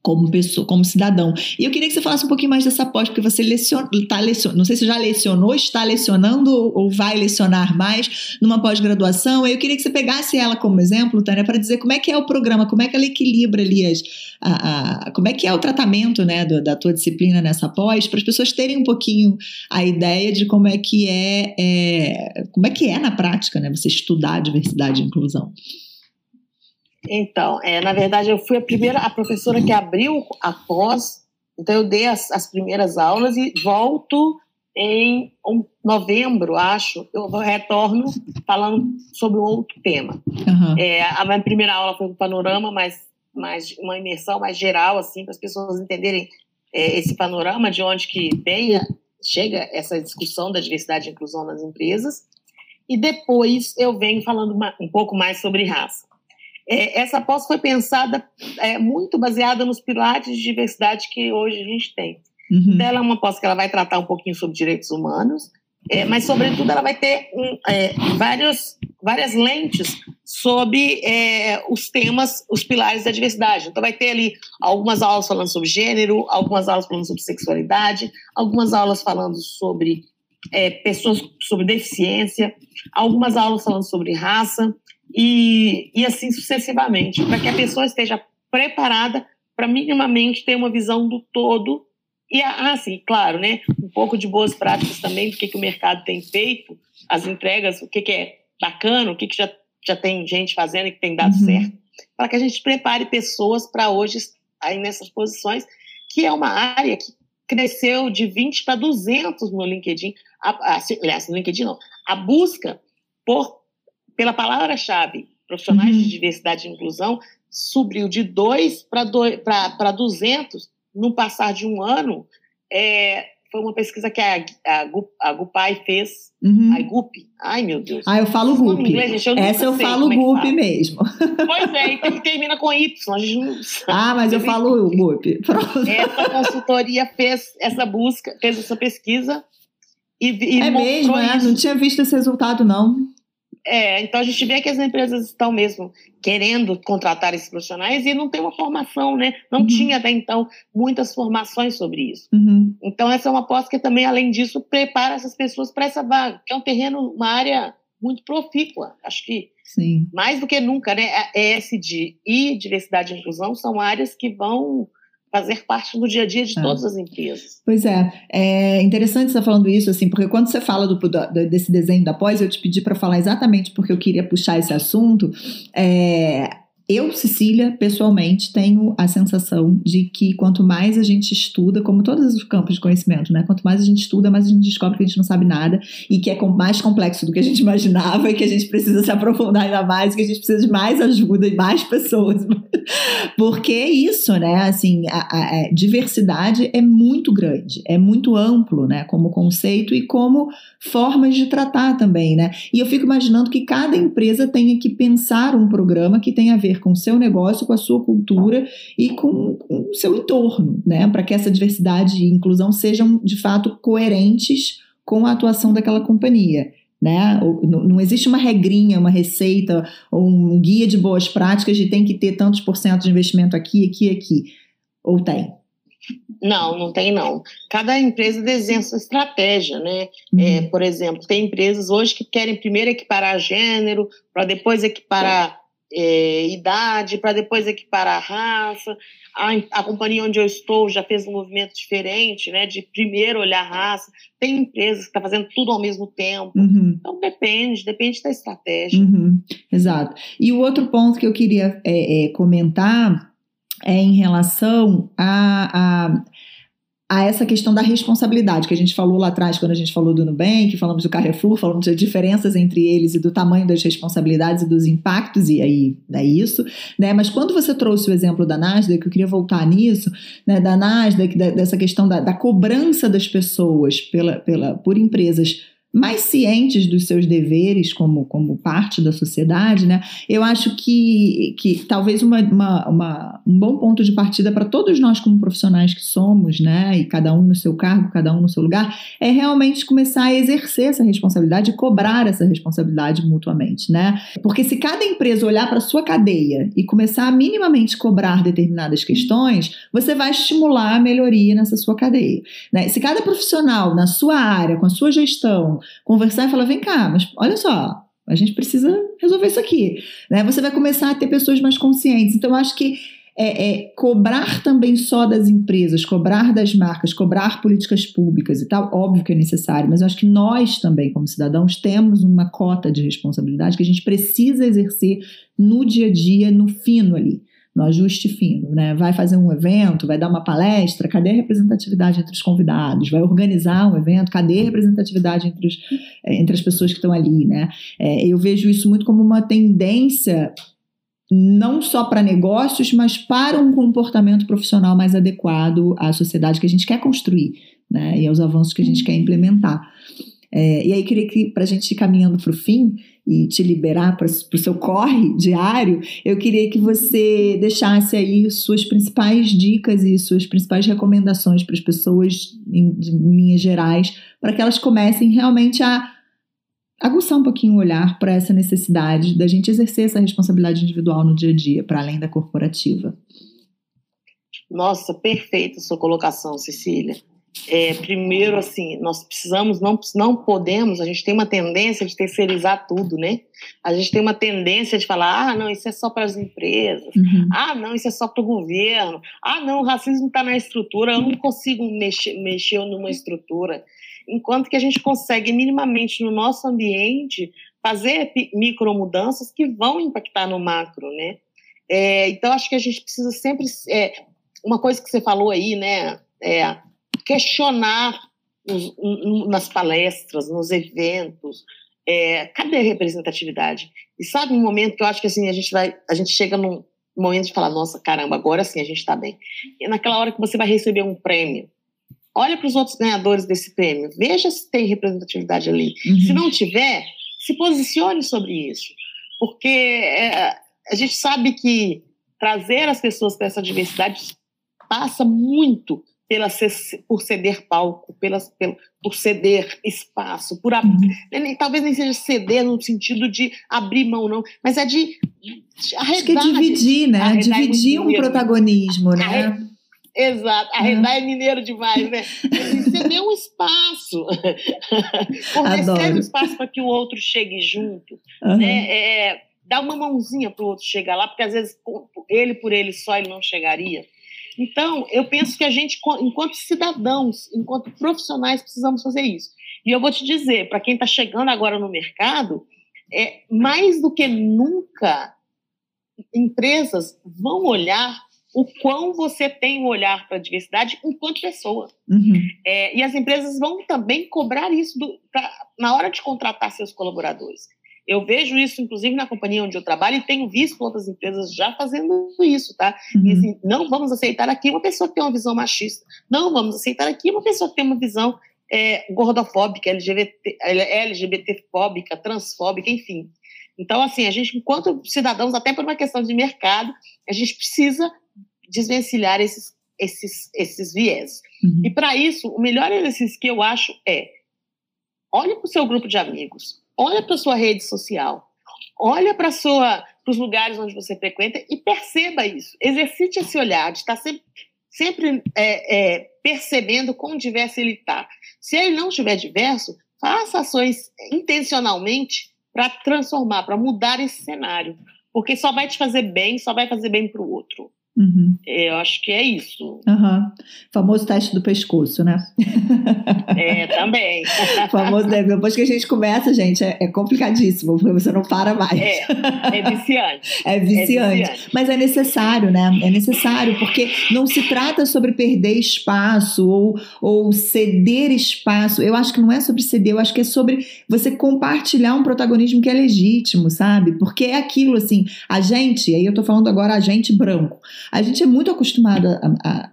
Como pessoa, como cidadão. E eu queria que você falasse um pouquinho mais dessa pós, porque você leciona, tá lecionando, não sei se já lecionou, está lecionando ou vai lecionar mais numa pós-graduação. Eu queria que você pegasse ela como exemplo, Tânia, para dizer como é que é o programa, como é que ela equilibra ali as, a, a como é que é o tratamento, né, do, da tua disciplina nessa pós, para as pessoas terem um pouquinho a ideia de como é que é, é como é que é na prática, né, você estudar diversidade e inclusão. Então, é, na verdade, eu fui a primeira, a professora que abriu a pós, então eu dei as, as primeiras aulas e volto em um, novembro, acho, eu retorno falando sobre um outro tema. Uhum. É, a minha primeira aula foi um panorama, mais, mais uma imersão mais geral, assim, para as pessoas entenderem é, esse panorama de onde que vem, chega essa discussão da diversidade e inclusão nas empresas. E depois eu venho falando uma, um pouco mais sobre raça. É, essa pós foi pensada é, muito baseada nos pilares de diversidade que hoje a gente tem. Uhum. Então, ela é uma pós que ela vai tratar um pouquinho sobre direitos humanos, é, mas, sobretudo, ela vai ter um, é, vários, várias lentes sobre é, os temas, os pilares da diversidade. Então, vai ter ali algumas aulas falando sobre gênero, algumas aulas falando sobre sexualidade, algumas aulas falando sobre é, pessoas, sobre deficiência, algumas aulas falando sobre raça, e, e assim sucessivamente, para que a pessoa esteja preparada para minimamente ter uma visão do todo e assim, claro, né, um pouco de boas práticas também do que, que o mercado tem feito, as entregas, o que, que é bacana, o que, que já, já tem gente fazendo e que tem dado uhum. certo, para que a gente prepare pessoas para hoje aí nessas posições, que é uma área que cresceu de 20 para 200 no LinkedIn, a, a, aliás, no LinkedIn não, a busca por pela palavra-chave, profissionais uhum. de diversidade e inclusão, subiu de 2 para 200 no passar de um ano. É, foi uma pesquisa que a, a, a Gupai fez. Uhum. A GUP. Ai, meu Deus. Ah, eu falo GUP. Inglês, eu Essa eu falo é GUP mesmo. Pois é, e termina com Y. A gente não Ah, mas eu falo GUP. Pronto. Essa consultoria fez essa busca, fez essa pesquisa. E, e é mesmo, é? Não tinha visto esse resultado, não. É, então a gente vê que as empresas estão mesmo querendo contratar esses profissionais e não tem uma formação, né? Não uhum. tinha até então muitas formações sobre isso. Uhum. Então essa é uma aposta que também, além disso, prepara essas pessoas para essa vaga, que é um terreno, uma área muito profícua. Acho que Sim. mais do que nunca, né? ESG e diversidade e inclusão são áreas que vão fazer parte do dia a dia de é. todas as empresas. Pois é, é interessante você estar falando isso, assim, porque quando você fala do, do desse desenho da pós, eu te pedi para falar exatamente porque eu queria puxar esse assunto. É, eu, Cecília, pessoalmente, tenho a sensação de que quanto mais a gente estuda, como todos os campos de conhecimento, né? Quanto mais a gente estuda, mais a gente descobre que a gente não sabe nada e que é mais complexo do que a gente imaginava e que a gente precisa se aprofundar ainda mais, que a gente precisa de mais ajuda e mais pessoas. Porque é isso, né? Assim, a, a, a diversidade é muito grande, é muito amplo, né? Como conceito e como formas de tratar também, né? E eu fico imaginando que cada empresa tenha que pensar um programa que tenha a ver com o seu negócio, com a sua cultura e com, com o seu entorno, né? Para que essa diversidade e inclusão sejam de fato coerentes com a atuação daquela companhia. Né? Não existe uma regrinha, uma receita ou um guia de boas práticas de tem que ter tantos por cento de investimento aqui, aqui, aqui. Ou tem? Não, não tem não. Cada empresa desenha sua estratégia, né? Uhum. É, por exemplo, tem empresas hoje que querem primeiro equiparar gênero, para depois equiparar é, idade, para depois equiparar raça. A, a, companhia onde eu estou já fez um movimento diferente, né? De primeiro olhar a raça. Tem empresas que estão tá fazendo tudo ao mesmo tempo. Uhum. Então depende, depende da estratégia. Uhum. Exato. E o outro ponto que eu queria é, é, comentar é em relação a, a a essa questão da responsabilidade que a gente falou lá atrás, quando a gente falou do Nubank, falamos do Carrefour, falamos das diferenças entre eles e do tamanho das responsabilidades e dos impactos, e aí é isso, né? Mas quando você trouxe o exemplo da Nasdaq, eu queria voltar nisso, né? Da Nasdaq, da, dessa questão da, da cobrança das pessoas pela, pela, por empresas mais cientes dos seus deveres como, como parte da sociedade, né? Eu acho que, que talvez uma, uma, uma um bom ponto de partida para todos nós como profissionais que somos, né? E cada um no seu cargo, cada um no seu lugar, é realmente começar a exercer essa responsabilidade e cobrar essa responsabilidade mutuamente, né? Porque se cada empresa olhar para sua cadeia e começar a minimamente cobrar determinadas questões, você vai estimular a melhoria nessa sua cadeia, né? Se cada profissional na sua área, com a sua gestão, conversar e falar: vem cá, mas olha só, a gente precisa resolver isso aqui. Né? Você vai começar a ter pessoas mais conscientes. Então, eu acho que é, é, cobrar também só das empresas, cobrar das marcas, cobrar políticas públicas e tal, óbvio que é necessário, mas eu acho que nós também, como cidadãos, temos uma cota de responsabilidade que a gente precisa exercer no dia a dia, no fino ali no ajuste fino, né? Vai fazer um evento, vai dar uma palestra, cadê a representatividade entre os convidados? Vai organizar um evento, cadê a representatividade entre, os, eh, entre as pessoas que estão ali, né? É, eu vejo isso muito como uma tendência não só para negócios, mas para um comportamento profissional mais adequado à sociedade que a gente quer construir, né? E aos avanços que a gente quer implementar. É, e aí, queria que, para a gente ir caminhando para o fim e te liberar para o seu corre diário, eu queria que você deixasse aí suas principais dicas e suas principais recomendações para as pessoas, em, em linhas gerais, para que elas comecem realmente a aguçar um pouquinho o olhar para essa necessidade da gente exercer essa responsabilidade individual no dia a dia, para além da corporativa. Nossa, perfeita sua colocação, Cecília. É, primeiro, assim, nós precisamos, não, não podemos, a gente tem uma tendência de terceirizar tudo, né? A gente tem uma tendência de falar, ah, não, isso é só para as empresas, uhum. ah, não, isso é só para o governo, ah, não, o racismo está na estrutura, eu não consigo mexer, mexer numa estrutura. Enquanto que a gente consegue minimamente no nosso ambiente fazer micro mudanças que vão impactar no macro, né? É, então, acho que a gente precisa sempre. É, uma coisa que você falou aí, né? É, questionar nos, nas palestras, nos eventos, é, cadê a representatividade? E sabe um momento que eu acho que assim a gente vai, a gente chega num momento de falar, nossa, caramba, agora sim a gente está bem. E naquela hora que você vai receber um prêmio, olha para os outros ganhadores desse prêmio, veja se tem representatividade ali. Uhum. Se não tiver, se posicione sobre isso, porque é, a gente sabe que trazer as pessoas para essa diversidade passa muito pela, por ceder palco, pelas, pelo, por ceder espaço, por uhum. talvez nem seja ceder no sentido de abrir mão, não, mas é de, de arredar, Acho que é dividir, né? É dividir um protagonismo, né? Exato, arredar uhum. é mineiro demais, né? Ceder um espaço, fornecer um espaço para que o outro chegue junto, uhum. né? É, dar uma mãozinha para o outro chegar lá, porque às vezes ele por ele só ele não chegaria. Então, eu penso que a gente, enquanto cidadãos, enquanto profissionais, precisamos fazer isso. E eu vou te dizer, para quem está chegando agora no mercado, é mais do que nunca, empresas vão olhar o quão você tem um olhar para a diversidade enquanto pessoa. Uhum. É, e as empresas vão também cobrar isso do, pra, na hora de contratar seus colaboradores. Eu vejo isso, inclusive, na companhia onde eu trabalho e tenho visto outras empresas já fazendo isso, tá? Uhum. E, assim, não vamos aceitar aqui uma pessoa que tem uma visão machista. Não vamos aceitar aqui uma pessoa que tem uma visão é, gordofóbica, LGBT, LGBTfóbica, transfóbica, enfim. Então, assim, a gente, enquanto cidadãos, até por uma questão de mercado, a gente precisa desvencilhar esses, esses, esses viés. Uhum. E para isso, o melhor exercício que eu acho é olhe para o seu grupo de amigos, olha para sua rede social, olha para os lugares onde você frequenta e perceba isso. Exercite esse olhar de estar sempre, sempre é, é, percebendo quão diverso ele está. Se ele não estiver diverso, faça ações intencionalmente para transformar, para mudar esse cenário. Porque só vai te fazer bem, só vai fazer bem para o outro. Uhum. Eu acho que é isso. Uhum. Famoso teste do pescoço, né? É, também. Famoso, né? Depois que a gente começa, gente, é, é, complicadíssimo, porque você não para mais. É, é viciante. É viciante. é viciante. Mas é necessário, né? É necessário, porque não se trata sobre perder espaço ou, ou ceder espaço. Eu acho que não é sobre ceder, eu acho que é sobre você compartilhar um protagonismo que é legítimo, sabe? Porque é aquilo assim, a gente, aí eu tô falando agora a gente branco. A gente é muito acostumado a,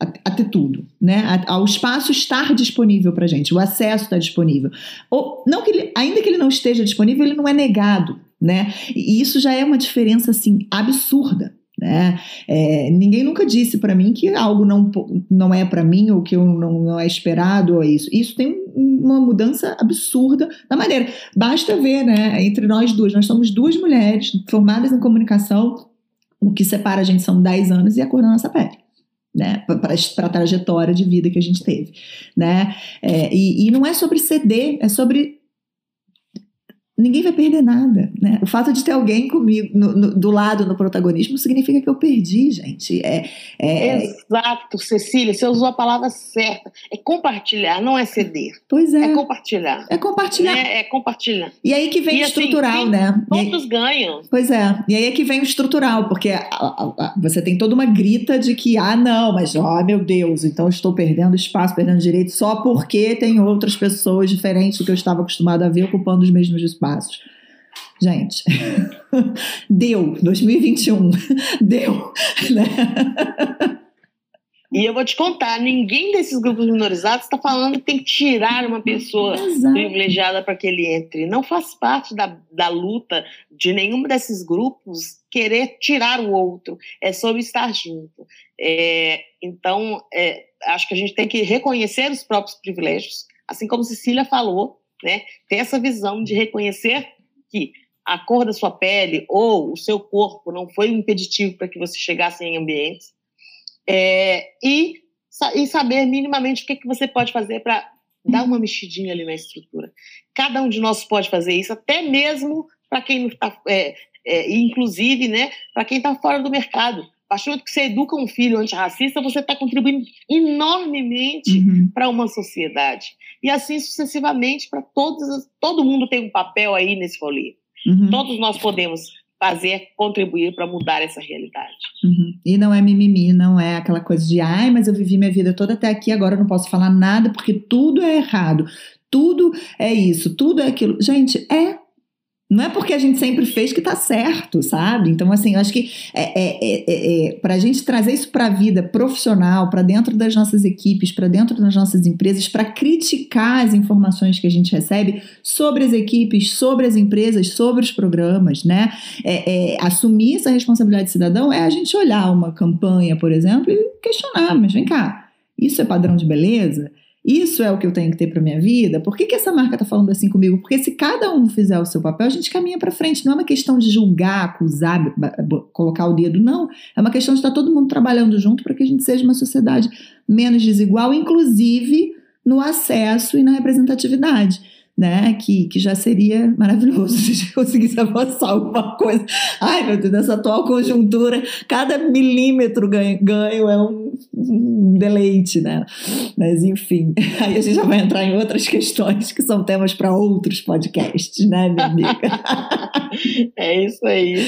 a, a, ter tudo, né? ao espaço estar disponível para gente, o acesso está disponível. Ou, não que ele, ainda que ele não esteja disponível, ele não é negado, né? E isso já é uma diferença assim absurda. Né? É, ninguém nunca disse para mim que algo não, não é para mim ou que eu não, não é esperado ou isso. Isso tem uma mudança absurda na maneira. Basta ver, né? Entre nós duas, nós somos duas mulheres formadas em comunicação o que separa a gente são 10 anos e a cor da nossa pele. Né, para a trajetória de vida que a gente teve, né? É, e, e não é sobre ceder, é sobre ninguém vai perder nada, né? O fato de ter alguém comigo no, no, do lado no protagonismo significa que eu perdi, gente. É, é... Exato, Cecília, você usou a palavra certa. É compartilhar, não é ceder. Pois é. É compartilhar. É compartilhar. É, é compartilhar. E aí que vem e o assim, estrutural, assim, né? Todos aí... ganham. Pois é. E aí é que vem o estrutural, porque a, a, a, você tem toda uma grita de que, ah, não, mas, ó, oh, meu Deus, então estou perdendo espaço, perdendo direito só porque tem outras pessoas diferentes do que eu estava acostumado a ver ocupando os mesmos espaços passos. Gente, deu, 2021, deu, né? E eu vou te contar, ninguém desses grupos minorizados está falando que tem que tirar uma pessoa Exato. privilegiada para que ele entre. Não faz parte da, da luta de nenhum desses grupos querer tirar o outro. É sobre estar junto. É, então, é, acho que a gente tem que reconhecer os próprios privilégios, assim como Cecília falou, né? Ter essa visão de reconhecer que a cor da sua pele ou o seu corpo não foi um impeditivo para que você chegasse em ambientes é, e, e saber minimamente o que, que você pode fazer para dar uma mexidinha ali na estrutura. Cada um de nós pode fazer isso, até mesmo para quem não está, é, é, inclusive, né, para quem está fora do mercado partir do momento que você educa um filho antirracista, você está contribuindo enormemente uhum. para uma sociedade. E assim sucessivamente para todos. Todo mundo tem um papel aí nesse rolê. Uhum. Todos nós podemos fazer, contribuir para mudar essa realidade. Uhum. E não é mimimi, não é aquela coisa de ai, mas eu vivi minha vida toda até aqui, agora eu não posso falar nada porque tudo é errado. Tudo é isso, tudo é aquilo. Gente, é não é porque a gente sempre fez que tá certo, sabe? Então, assim, eu acho que é, é, é, é para a gente trazer isso para a vida profissional, para dentro das nossas equipes, para dentro das nossas empresas, para criticar as informações que a gente recebe sobre as equipes, sobre as empresas, sobre os programas, né? É, é, assumir essa responsabilidade de cidadão é a gente olhar uma campanha, por exemplo, e questionar, mas vem cá Isso é padrão de beleza? Isso é o que eu tenho que ter para minha vida? Por que, que essa marca está falando assim comigo? Porque se cada um fizer o seu papel, a gente caminha para frente. Não é uma questão de julgar, acusar, colocar o dedo, não. É uma questão de estar todo mundo trabalhando junto para que a gente seja uma sociedade menos desigual, inclusive no acesso e na representatividade né? Que, que já seria maravilhoso se a gente conseguisse avançar alguma coisa. Ai, meu Deus, nessa atual conjuntura, cada milímetro ganho, ganho é um, um, deleite, né? Mas, enfim, aí a gente já vai entrar em outras questões que são temas para outros podcasts, né, minha amiga? é isso aí.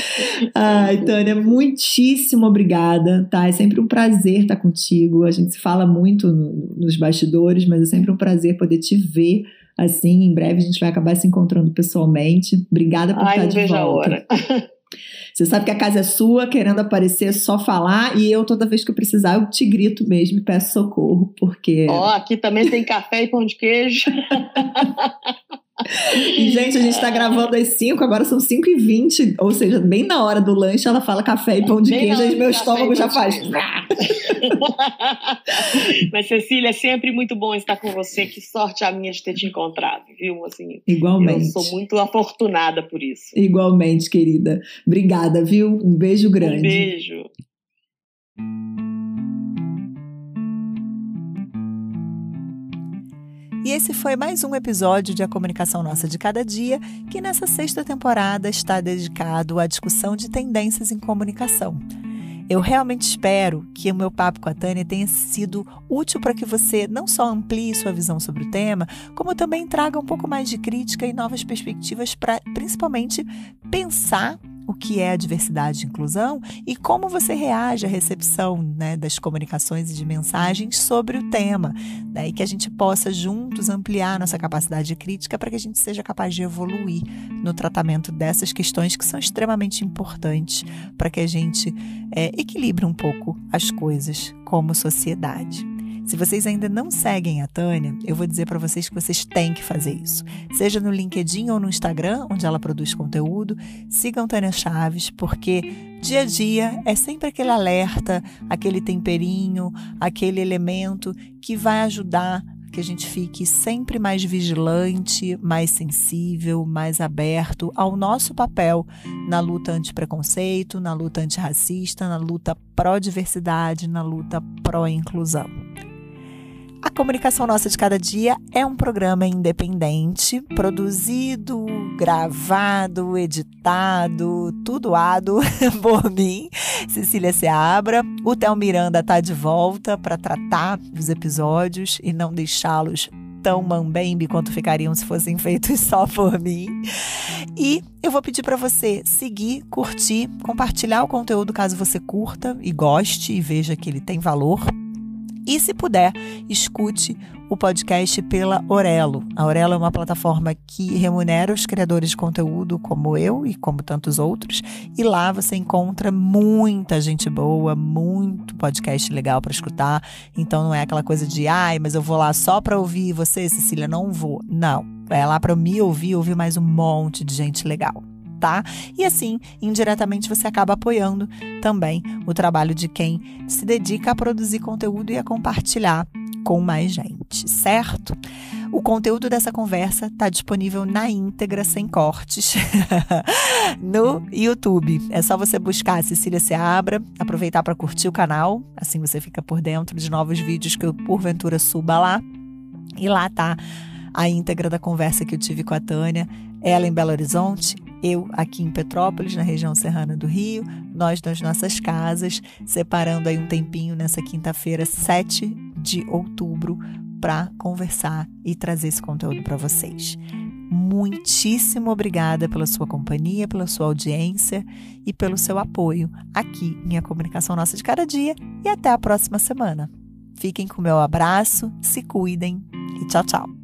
Ai, Tânia, muitíssimo obrigada, tá? É sempre um prazer estar contigo. A gente se fala muito no, nos bastidores, mas é sempre um prazer poder te ver assim, em breve a gente vai acabar se encontrando pessoalmente. Obrigada por Ai, estar de volta. A hora. Você sabe que a casa é sua, querendo aparecer, é só falar, e eu, toda vez que eu precisar, eu te grito mesmo e peço socorro, porque. Ó, oh, aqui também tem café e pão de queijo. E, gente, a gente tá gravando às 5, agora são 5 e 20, ou seja, bem na hora do lanche, ela fala café e pão de bem queijo, e meu estômago já faz. Mas, Cecília, é sempre muito bom estar com você. Que sorte a minha de ter te encontrado, viu? Assim, Igualmente. Eu sou muito afortunada por isso. Igualmente, querida. Obrigada, viu? Um beijo grande. Um beijo. E esse foi mais um episódio de A Comunicação Nossa de Cada Dia, que nessa sexta temporada está dedicado à discussão de tendências em comunicação. Eu realmente espero que o meu papo com a Tânia tenha sido útil para que você não só amplie sua visão sobre o tema, como também traga um pouco mais de crítica e novas perspectivas para, principalmente, pensar o que é diversidade e inclusão e como você reage à recepção né, das comunicações e de mensagens sobre o tema, né, e que a gente possa juntos ampliar nossa capacidade de crítica para que a gente seja capaz de evoluir no tratamento dessas questões que são extremamente importantes para que a gente é, equilibre um pouco as coisas como sociedade. Se vocês ainda não seguem a Tânia, eu vou dizer para vocês que vocês têm que fazer isso. Seja no LinkedIn ou no Instagram, onde ela produz conteúdo, sigam Tânia Chaves, porque dia a dia é sempre aquele alerta, aquele temperinho, aquele elemento que vai ajudar que a gente fique sempre mais vigilante, mais sensível, mais aberto ao nosso papel na luta anti-preconceito, na luta antirracista, na luta pró-diversidade, na luta pró-inclusão. A Comunicação Nossa de Cada Dia é um programa independente, produzido, gravado, editado, tudoado por mim, Cecília Seabra. O Theo Miranda está de volta para tratar os episódios e não deixá-los tão mambembe quanto ficariam se fossem feitos só por mim. E eu vou pedir para você seguir, curtir, compartilhar o conteúdo caso você curta e goste e veja que ele tem valor e, se puder, escute o podcast pela Orelo. A Orelo é uma plataforma que remunera os criadores de conteúdo, como eu e como tantos outros, e lá você encontra muita gente boa, muito podcast legal para escutar. Então não é aquela coisa de, ai, mas eu vou lá só para ouvir você, Cecília, não vou. Não, é lá para me ouvir, ouvir mais um monte de gente legal tá? E assim, indiretamente você acaba apoiando também o trabalho de quem se dedica a produzir conteúdo e a compartilhar com mais gente, certo? O conteúdo dessa conversa está disponível na íntegra, sem cortes, no YouTube. É só você buscar a Cecília Seabra, aproveitar para curtir o canal, assim você fica por dentro de novos vídeos que eu porventura suba lá. E lá tá a íntegra da conversa que eu tive com a Tânia, ela em Belo Horizonte, eu aqui em Petrópolis, na região serrana do Rio, nós nas nossas casas, separando aí um tempinho nessa quinta-feira, 7 de outubro, para conversar e trazer esse conteúdo para vocês. Muitíssimo obrigada pela sua companhia, pela sua audiência e pelo seu apoio aqui em A Comunicação Nossa de Cada Dia e até a próxima semana. Fiquem com o meu abraço, se cuidem e tchau, tchau.